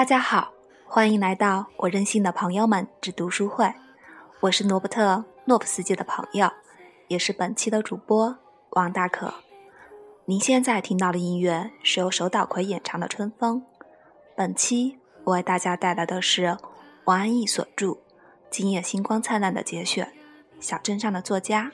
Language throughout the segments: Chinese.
大家好，欢迎来到我任性的朋友们之读书会。我是罗伯特·诺夫斯基的朋友，也是本期的主播王大可。您现在听到的音乐是由手岛葵演唱的《春风》。本期我为大家带来的是王安忆所著《今夜星光灿烂》的节选，《小镇上的作家》。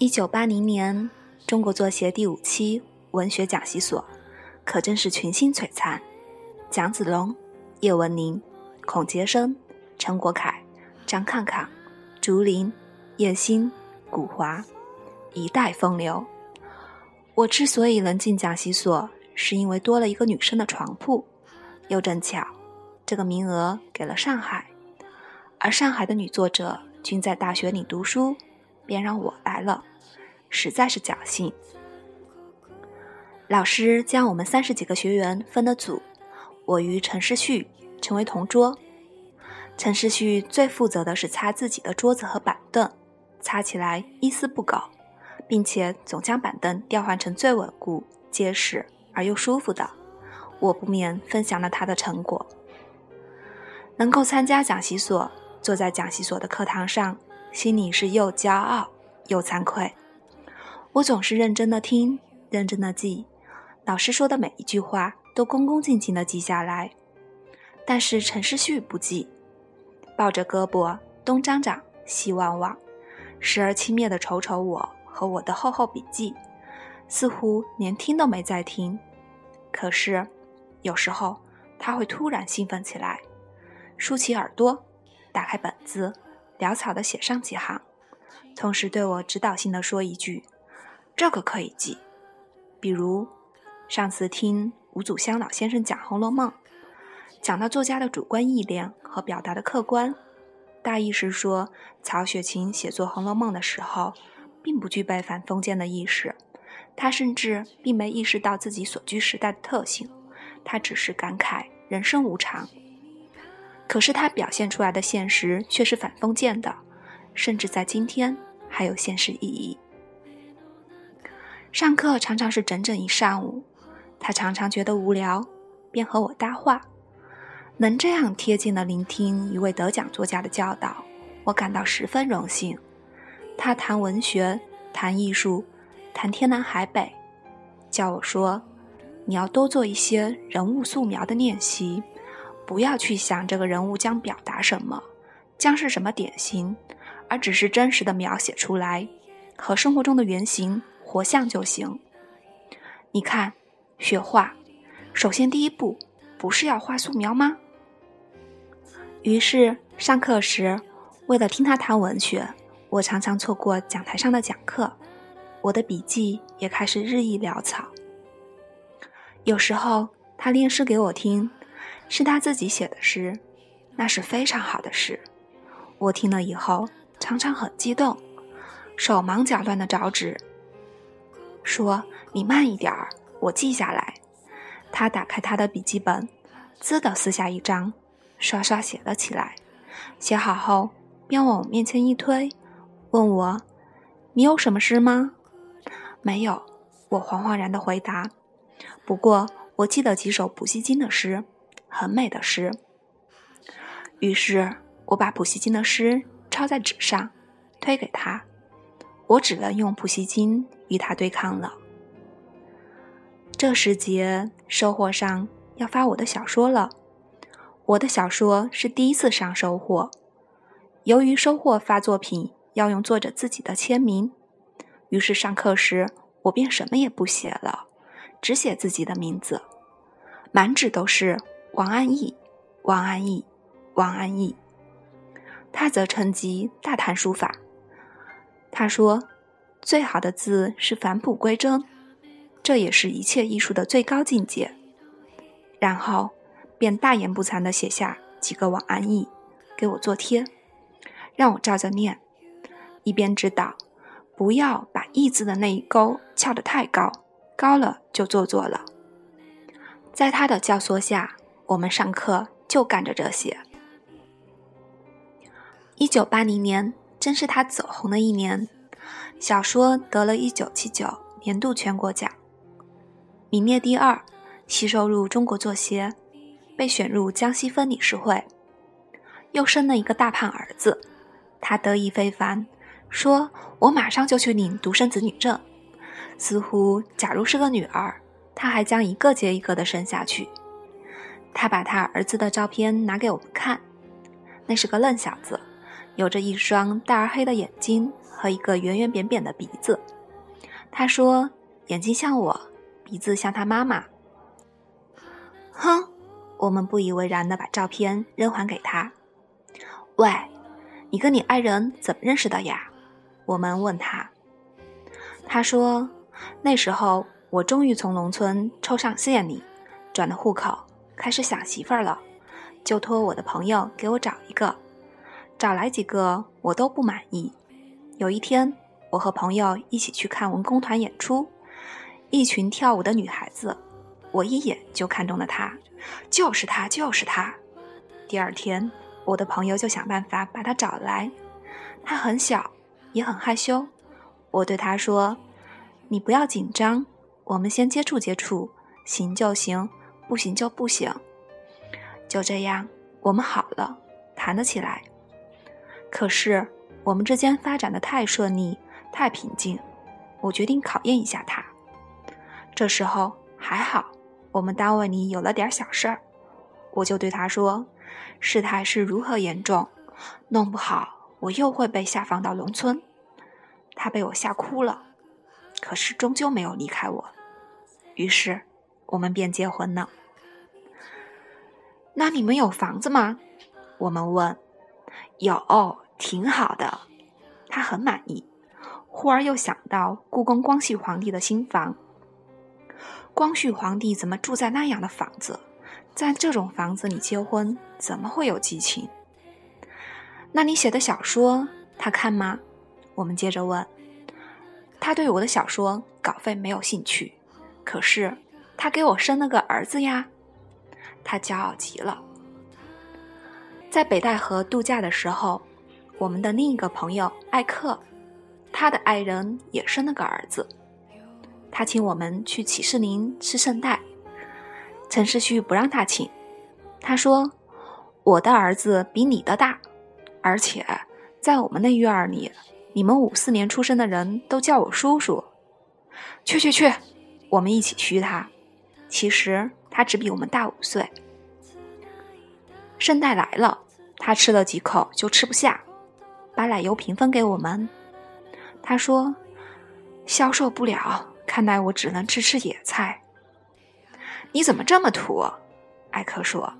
一九八零年，中国作协第五期文学讲习所，可真是群星璀璨。蒋子龙、叶文宁、孔杰生、陈国凯、张抗抗、竹林、叶欣、古华，一代风流。我之所以能进讲习所，是因为多了一个女生的床铺，又正巧，这个名额给了上海，而上海的女作者均在大学里读书。便让我来了，实在是侥幸。老师将我们三十几个学员分了组，我与陈世旭成为同桌。陈世旭最负责的是擦自己的桌子和板凳，擦起来一丝不苟，并且总将板凳调换成最稳固、结实而又舒服的。我不免分享了他的成果。能够参加讲习所，坐在讲习所的课堂上。心里是又骄傲又惭愧。我总是认真的听，认真的记，老师说的每一句话都恭恭敬敬的记下来。但是陈世旭不记，抱着胳膊东张张西望望，时而轻蔑的瞅瞅我和我的厚厚笔记，似乎连听都没在听。可是有时候他会突然兴奋起来，竖起耳朵，打开本子。潦草的写上几行，同时对我指导性的说一句：“这个可以记。”比如上次听吴祖香老先生讲《红楼梦》，讲到作家的主观意念和表达的客观，大意是说曹雪芹写作《红楼梦》的时候，并不具备反封建的意识，他甚至并没意识到自己所居时代的特性，他只是感慨人生无常。可是他表现出来的现实却是反封建的，甚至在今天还有现实意义。上课常常是整整一上午，他常常觉得无聊，便和我搭话。能这样贴近的聆听一位得奖作家的教导，我感到十分荣幸。他谈文学，谈艺术，谈天南海北，叫我说：“你要多做一些人物素描的练习。”不要去想这个人物将表达什么，将是什么典型，而只是真实的描写出来，和生活中的原型活像就行。你看，学画，首先第一步不是要画素描吗？于是上课时，为了听他谈文学，我常常错过讲台上的讲课，我的笔记也开始日益潦草。有时候他念诗给我听。是他自己写的诗，那是非常好的诗。我听了以后，常常很激动，手忙脚乱的找纸，说：“你慢一点儿，我记下来。”他打开他的笔记本，滋的撕下一张，刷刷写了起来。写好后，便往我面前一推，问我：“你有什么诗吗？”“没有。”我惶惶然的回答。不过，我记得几首普希金的诗。很美的诗。于是我把普希金的诗抄在纸上，推给他。我只能用普希金与他对抗了。这时节，收获上要发我的小说了。我的小说是第一次上收获。由于收获发作品要用作者自己的签名，于是上课时我便什么也不写了，只写自己的名字，满纸都是。王安忆，王安忆，王安忆。他则趁机大谈书法。他说：“最好的字是返璞归真，这也是一切艺术的最高境界。”然后便大言不惭地写下几个王安忆，给我做贴，让我照着念，一边指导不要把“忆”字的那一勾翘得太高，高了就做作了。在他的教唆下，我们上课就干着这些。一九八零年正是他走红的一年，小说得了一九七九年度全国奖，名列第二，吸收入中国作协，被选入江西分理事会，又生了一个大胖儿子，他得意非凡，说我马上就去领独生子女证，似乎假如是个女儿，他还将一个接一个的生下去。他把他儿子的照片拿给我们看，那是个愣小子。有着一双大而黑的眼睛和一个圆圆扁扁的鼻子。他说：“眼睛像我，鼻子像他妈妈。”哼，我们不以为然的把照片扔还给他。喂，你跟你爱人怎么认识的呀？我们问他。他说：“那时候我终于从农村抽上县里，转了户口，开始想媳妇儿了，就托我的朋友给我找一个。”找来几个我都不满意。有一天，我和朋友一起去看文工团演出，一群跳舞的女孩子，我一眼就看中了她，就是她，就是她。第二天，我的朋友就想办法把她找来。她很小，也很害羞。我对她说：“你不要紧张，我们先接触接触，行就行，不行就不行。”就这样，我们好了，谈了起来。可是我们之间发展的太顺利，太平静，我决定考验一下他。这时候还好，我们单位里有了点小事儿，我就对他说：“事态是如何严重，弄不好我又会被下放到农村。”他被我吓哭了，可是终究没有离开我。于是我们便结婚了。那你们有房子吗？我们问。有，挺好的，他很满意。忽而又想到故宫光绪皇帝的新房，光绪皇帝怎么住在那样的房子？在这种房子里结婚，怎么会有激情？那你写的小说，他看吗？我们接着问。他对我的小说稿费没有兴趣，可是他给我生了个儿子呀，他骄傲极了。在北戴河度假的时候，我们的另一个朋友艾克，他的爱人也生了个儿子。他请我们去启士林吃圣代，陈世旭不让他请，他说：“我的儿子比你的大，而且在我们那院儿里，你们五四年出生的人都叫我叔叔。”去去去，我们一起嘘他。其实他只比我们大五岁。圣代来了，他吃了几口就吃不下，把奶油瓶分给我们。他说：“消受不了，看来我只能吃吃野菜。”你怎么这么土？艾克说。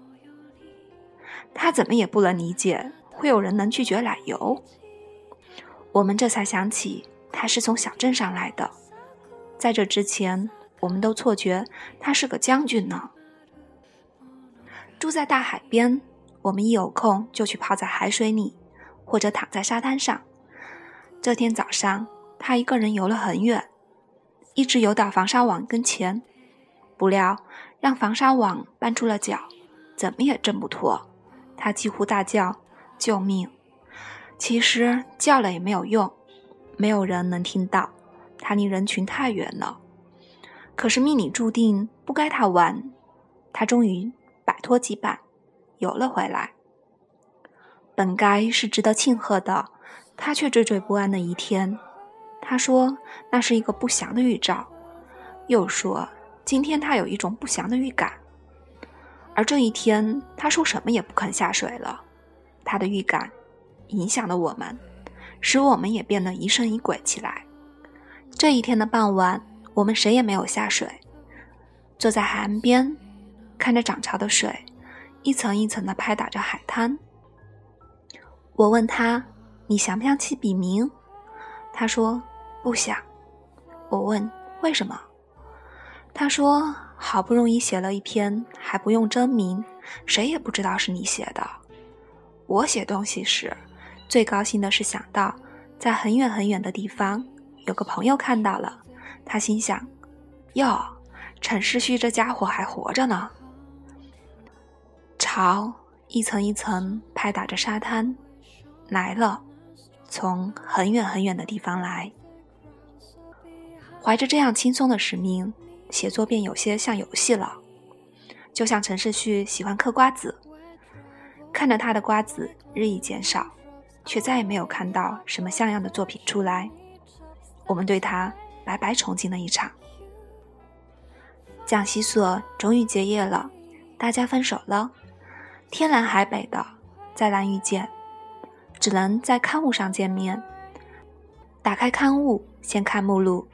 他怎么也不能理解会有人能拒绝奶油。我们这才想起他是从小镇上来的，在这之前，我们都错觉他是个将军呢。住在大海边。我们一有空就去泡在海水里，或者躺在沙滩上。这天早上，他一个人游了很远，一直游到防沙网跟前，不料让防沙网绊住了脚，怎么也挣不脱。他几乎大叫：“救命！”其实叫了也没有用，没有人能听到，他离人群太远了。可是命里注定不该他玩，他终于摆脱羁绊。游了回来，本该是值得庆贺的，他却惴惴不安的一天。他说那是一个不祥的预兆，又说今天他有一种不祥的预感。而这一天，他说什么也不肯下水了。他的预感影响了我们，使我们也变得疑神疑鬼起来。这一天的傍晚，我们谁也没有下水，坐在海岸边，看着涨潮的水。一层一层的拍打着海滩。我问他：“你想不想起笔名？”他说：“不想。”我问：“为什么？”他说：“好不容易写了一篇，还不用真名，谁也不知道是你写的。我写东西时，最高兴的是想到，在很远很远的地方，有个朋友看到了，他心想：‘哟，陈世旭这家伙还活着呢。潮一层一层拍打着沙滩，来了，从很远很远的地方来。怀着这样轻松的使命，写作便有些像游戏了。就像陈世旭喜欢嗑瓜子，看着他的瓜子日益减少，却再也没有看到什么像样的作品出来。我们对他白白憧憬了一场。讲习所终于结业了，大家分手了。天南海北的，再难遇见，只能在刊物上见面。打开刊物，先看目录，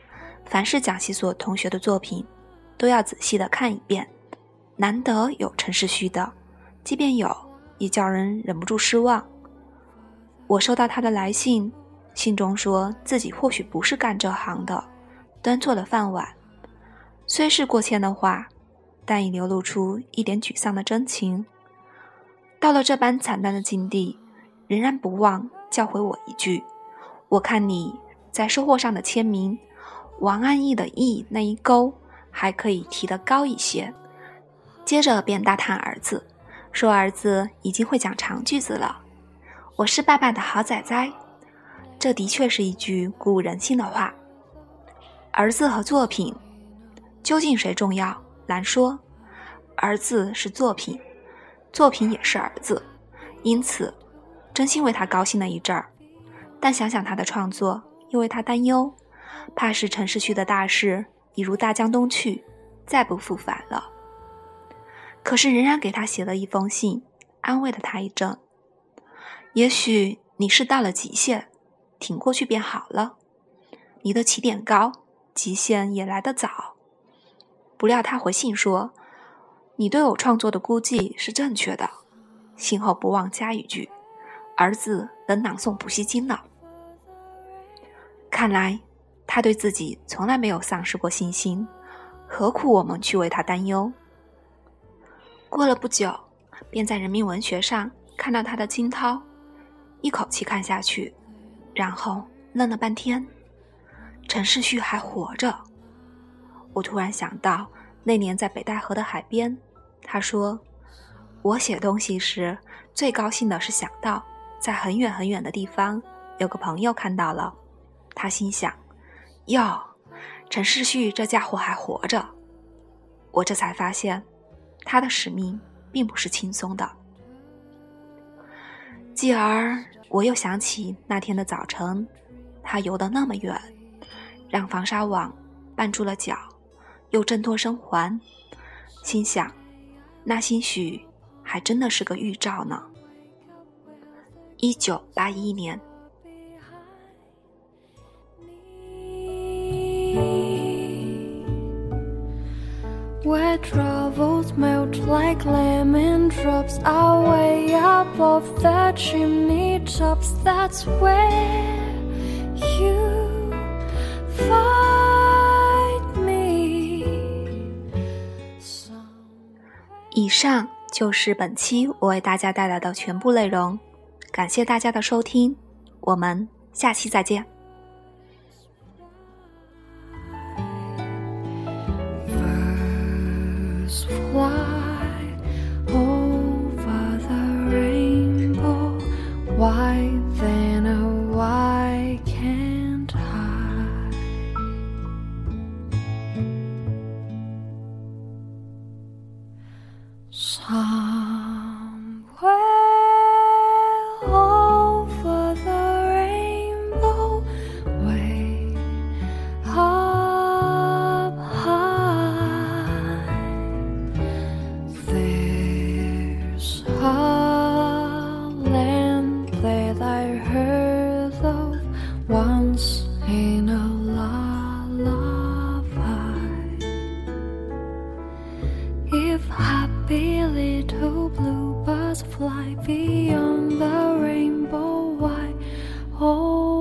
凡是讲习所同学的作品，都要仔细的看一遍。难得有陈世旭的，即便有，也叫人忍不住失望。我收到他的来信，信中说自己或许不是干这行的，端错了饭碗。虽是过谦的话，但已流露出一点沮丧的真情。到了这般惨淡的境地，仍然不忘教诲我一句：“我看你在收获上的签名，王安忆的忆那一勾还可以提得高一些。”接着便大叹儿子，说儿子已经会讲长句子了。我是爸爸的好崽崽，这的确是一句鼓舞人心的话。儿子和作品，究竟谁重要？难说。儿子是作品。作品也是儿子，因此，真心为他高兴了一阵儿。但想想他的创作，又为他担忧，怕是陈世旭的大事已如大江东去，再不复返了。可是仍然给他写了一封信，安慰了他一阵。也许你是到了极限，挺过去便好了。你的起点高，极限也来得早。不料他回信说。你对我创作的估计是正确的，信后不忘加一句：“儿子能朗诵补习金了。”看来他对自己从来没有丧失过信心，何苦我们去为他担忧？过了不久，便在人民文学上看到他的惊涛，一口气看下去，然后愣了半天。陈世旭还活着，我突然想到。那年在北戴河的海边，他说：“我写东西时最高兴的是想到，在很远很远的地方有个朋友看到了。他心想：哟，陈世旭这家伙还活着。我这才发现，他的使命并不是轻松的。继而，我又想起那天的早晨，他游得那么远，让防沙网绊住了脚。”又挣脱生还，心想，那兴许还真的是个预兆呢。一九八一年。以上就是本期我为大家带来的全部内容，感谢大家的收听，我们下期再见。Somewhere over the rainbow, way up high, there's a land that I heard of once in a lullaby. If I be little blue butterfly beyond the rainbow. Why? Oh.